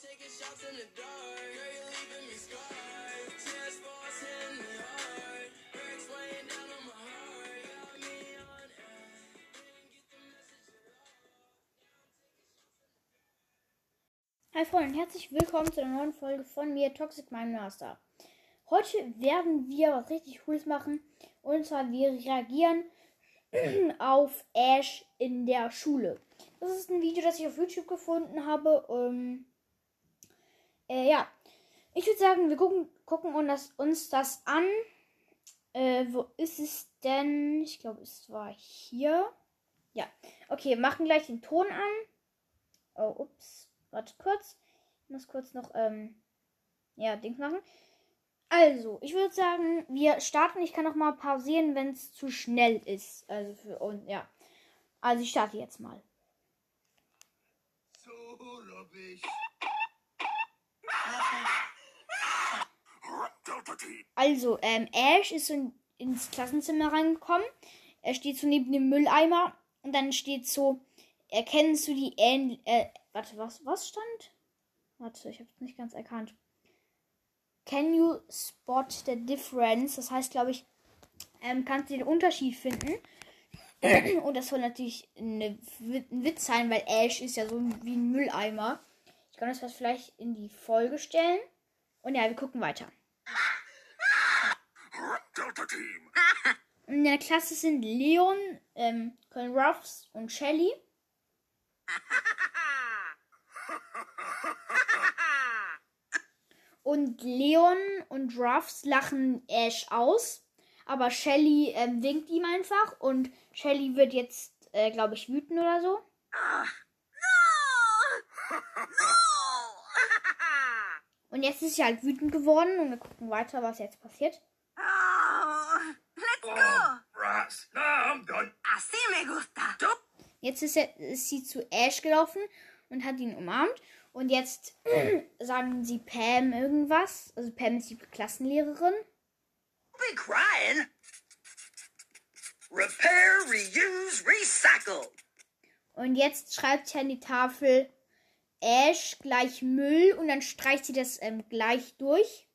Hi Freunde, herzlich willkommen zu einer neuen Folge von mir, Toxic Mind Master. Heute werden wir was richtig Cooles machen. Und zwar, wir reagieren auf Ash in der Schule. Das ist ein Video, das ich auf YouTube gefunden habe. Ähm, äh, ja, ich würde sagen, wir gucken, gucken uns, das, uns das an. Äh, wo ist es denn? Ich glaube, es war hier. Ja, okay, machen gleich den Ton an. Oh, ups. Warte kurz. Ich muss kurz noch, ähm, ja, Dings machen. Also, ich würde sagen, wir starten. Ich kann noch mal pausieren, wenn es zu schnell ist. Also für uns, ja. Also, ich starte jetzt mal. So. Also, ähm, Ash ist in, ins Klassenzimmer reingekommen. Er steht so neben dem Mülleimer. Und dann steht so, erkennst du die ähnlich, äh, warte, was, was stand? Warte, ich habe es nicht ganz erkannt. Can you spot the difference? Das heißt, glaube ich, ähm, kannst du den Unterschied finden. Und das soll natürlich ein Witz sein, weil Ash ist ja so wie ein Mülleimer. Ich kann das was vielleicht in die Folge stellen. Und ja, wir gucken weiter. In der Klasse sind Leon, ähm, Colin Ruffs und Shelly. Und Leon und Ruffs lachen Ash aus. Aber Shelly ähm, winkt ihm einfach. Und Shelly wird jetzt, äh, glaube ich, wütend oder so. Und jetzt ist sie halt wütend geworden. Und wir gucken weiter, was jetzt passiert. Oh, let's go. Rats. No, I'm done. Así me gusta. Jetzt ist, er, ist sie zu Ash gelaufen und hat ihn umarmt. Und jetzt sagen sie Pam irgendwas. Also Pam ist die Klassenlehrerin. Be crying. Repair, reuse, recycle. Und jetzt schreibt sie an die Tafel Ash gleich Müll und dann streicht sie das ähm, gleich durch.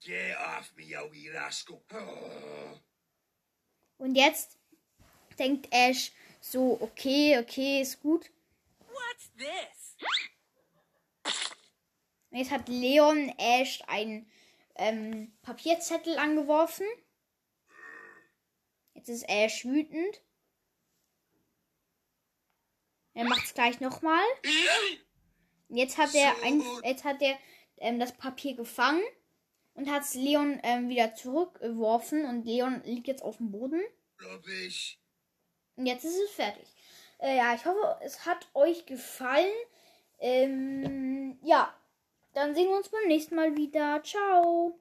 Get off me, you rascal. Oh. Und jetzt denkt Ash so, okay, okay, ist gut. What's this? Und jetzt hat Leon Ash einen ähm, Papierzettel angeworfen. Jetzt ist Ash wütend. Er macht es gleich nochmal. Jetzt hat er, ein, jetzt hat er ähm, das Papier gefangen und hat es Leon ähm, wieder zurückgeworfen. Und Leon liegt jetzt auf dem Boden. Rubbish. Und jetzt ist es fertig. Äh, ja, ich hoffe, es hat euch gefallen. Ähm, ja, dann sehen wir uns beim nächsten Mal wieder. Ciao.